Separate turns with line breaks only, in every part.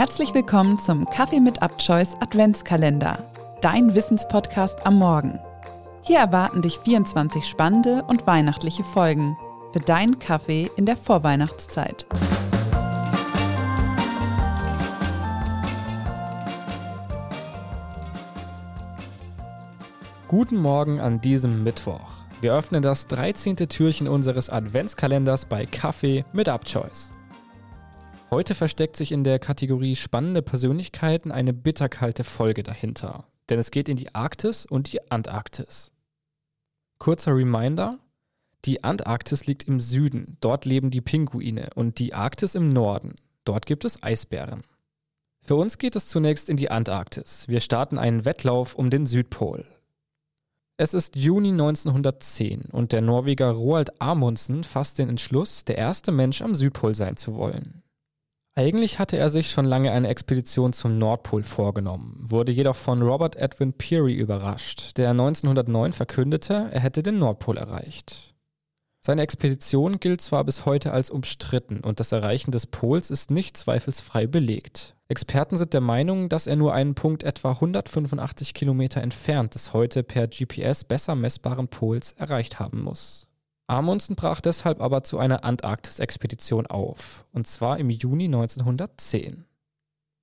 Herzlich willkommen zum Kaffee mit Abchoice Adventskalender, dein Wissenspodcast am Morgen. Hier erwarten dich 24 spannende und weihnachtliche Folgen für deinen Kaffee in der Vorweihnachtszeit.
Guten Morgen an diesem Mittwoch. Wir öffnen das 13. Türchen unseres Adventskalenders bei Kaffee mit Abchoice. Heute versteckt sich in der Kategorie spannende Persönlichkeiten eine bitterkalte Folge dahinter, denn es geht in die Arktis und die Antarktis. Kurzer Reminder, die Antarktis liegt im Süden, dort leben die Pinguine und die Arktis im Norden, dort gibt es Eisbären. Für uns geht es zunächst in die Antarktis. Wir starten einen Wettlauf um den Südpol. Es ist Juni 1910 und der Norweger Roald Amundsen fasst den Entschluss, der erste Mensch am Südpol sein zu wollen. Eigentlich hatte er sich schon lange eine Expedition zum Nordpol vorgenommen, wurde jedoch von Robert Edwin Peary überrascht, der 1909 verkündete, er hätte den Nordpol erreicht. Seine Expedition gilt zwar bis heute als umstritten und das Erreichen des Pols ist nicht zweifelsfrei belegt. Experten sind der Meinung, dass er nur einen Punkt etwa 185 Kilometer entfernt des heute per GPS besser messbaren Pols erreicht haben muss. Amundsen brach deshalb aber zu einer Antarktis-Expedition auf, und zwar im Juni 1910.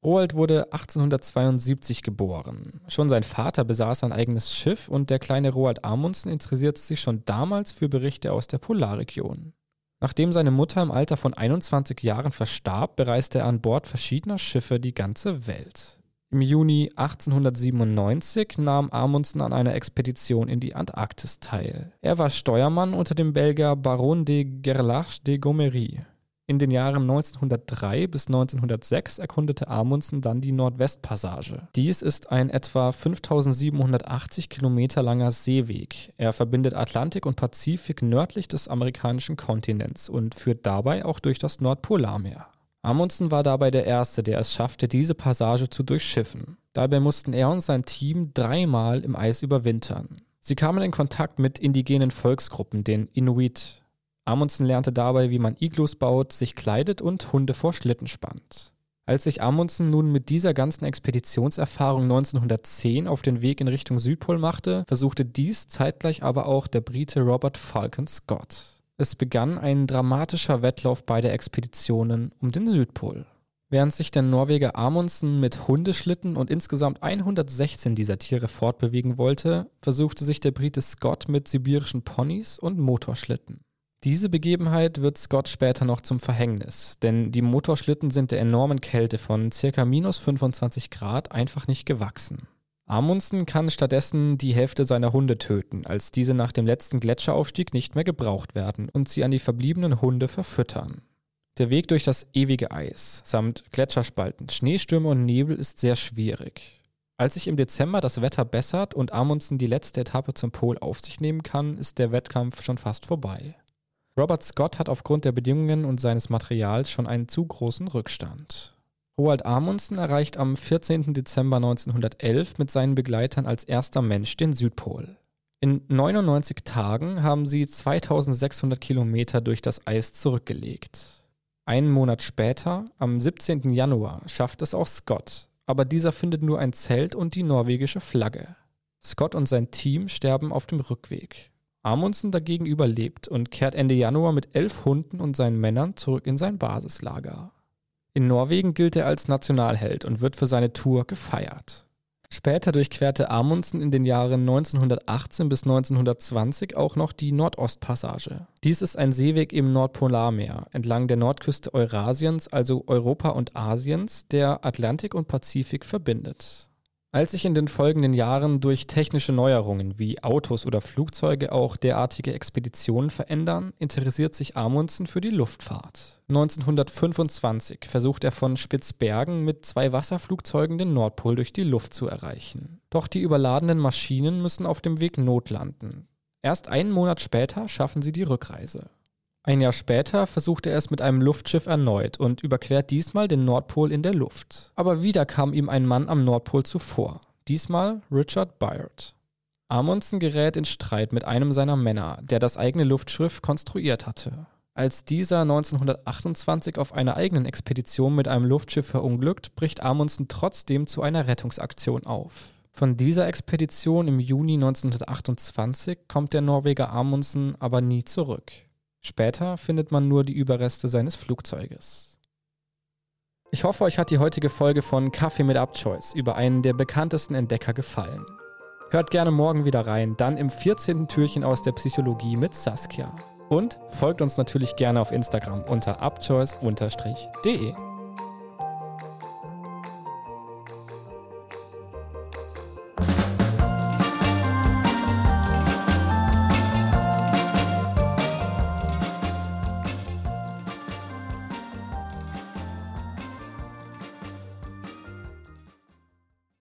Roald wurde 1872 geboren. Schon sein Vater besaß ein eigenes Schiff und der kleine Roald Amundsen interessierte sich schon damals für Berichte aus der Polarregion. Nachdem seine Mutter im Alter von 21 Jahren verstarb, bereiste er an Bord verschiedener Schiffe die ganze Welt. Im Juni 1897 nahm Amundsen an einer Expedition in die Antarktis teil. Er war Steuermann unter dem Belgier Baron de Gerlache de Gomery. In den Jahren 1903 bis 1906 erkundete Amundsen dann die Nordwestpassage. Dies ist ein etwa 5780 Kilometer langer Seeweg. Er verbindet Atlantik und Pazifik nördlich des amerikanischen Kontinents und führt dabei auch durch das Nordpolarmeer. Amundsen war dabei der Erste, der es schaffte, diese Passage zu durchschiffen. Dabei mussten er und sein Team dreimal im Eis überwintern. Sie kamen in Kontakt mit indigenen Volksgruppen, den Inuit. Amundsen lernte dabei, wie man Iglus baut, sich kleidet und Hunde vor Schlitten spannt. Als sich Amundsen nun mit dieser ganzen Expeditionserfahrung 1910 auf den Weg in Richtung Südpol machte, versuchte dies zeitgleich aber auch der Brite Robert Falcon Scott. Es begann ein dramatischer Wettlauf beider Expeditionen um den Südpol. Während sich der Norweger Amundsen mit Hundeschlitten und insgesamt 116 dieser Tiere fortbewegen wollte, versuchte sich der Brite Scott mit sibirischen Ponys und Motorschlitten. Diese Begebenheit wird Scott später noch zum Verhängnis, denn die Motorschlitten sind der enormen Kälte von ca. minus 25 Grad einfach nicht gewachsen. Amundsen kann stattdessen die Hälfte seiner Hunde töten, als diese nach dem letzten Gletscheraufstieg nicht mehr gebraucht werden und sie an die verbliebenen Hunde verfüttern. Der Weg durch das ewige Eis samt Gletscherspalten, Schneestürme und Nebel ist sehr schwierig. Als sich im Dezember das Wetter bessert und Amundsen die letzte Etappe zum Pol auf sich nehmen kann, ist der Wettkampf schon fast vorbei. Robert Scott hat aufgrund der Bedingungen und seines Materials schon einen zu großen Rückstand. Roald Amundsen erreicht am 14. Dezember 1911 mit seinen Begleitern als erster Mensch den Südpol. In 99 Tagen haben sie 2600 Kilometer durch das Eis zurückgelegt. Einen Monat später, am 17. Januar, schafft es auch Scott, aber dieser findet nur ein Zelt und die norwegische Flagge. Scott und sein Team sterben auf dem Rückweg. Amundsen dagegen überlebt und kehrt Ende Januar mit elf Hunden und seinen Männern zurück in sein Basislager. In Norwegen gilt er als Nationalheld und wird für seine Tour gefeiert. Später durchquerte Amundsen in den Jahren 1918 bis 1920 auch noch die Nordostpassage. Dies ist ein Seeweg im Nordpolarmeer entlang der Nordküste Eurasiens, also Europa und Asiens, der Atlantik und Pazifik verbindet. Als sich in den folgenden Jahren durch technische Neuerungen wie Autos oder Flugzeuge auch derartige Expeditionen verändern, interessiert sich Amundsen für die Luftfahrt. 1925 versucht er von Spitzbergen mit zwei Wasserflugzeugen den Nordpol durch die Luft zu erreichen. Doch die überladenen Maschinen müssen auf dem Weg notlanden. Erst einen Monat später schaffen sie die Rückreise. Ein Jahr später versucht er es mit einem Luftschiff erneut und überquert diesmal den Nordpol in der Luft. Aber wieder kam ihm ein Mann am Nordpol zuvor. Diesmal Richard Byrd. Amundsen gerät in Streit mit einem seiner Männer, der das eigene Luftschiff konstruiert hatte. Als dieser 1928 auf einer eigenen Expedition mit einem Luftschiff verunglückt, bricht Amundsen trotzdem zu einer Rettungsaktion auf. Von dieser Expedition im Juni 1928 kommt der Norweger Amundsen aber nie zurück. Später findet man nur die Überreste seines Flugzeuges. Ich hoffe, euch hat die heutige Folge von Kaffee mit Abchoice über einen der bekanntesten Entdecker gefallen. Hört gerne morgen wieder rein, dann im 14. Türchen aus der Psychologie mit Saskia. Und folgt uns natürlich gerne auf Instagram unter abchoice.de.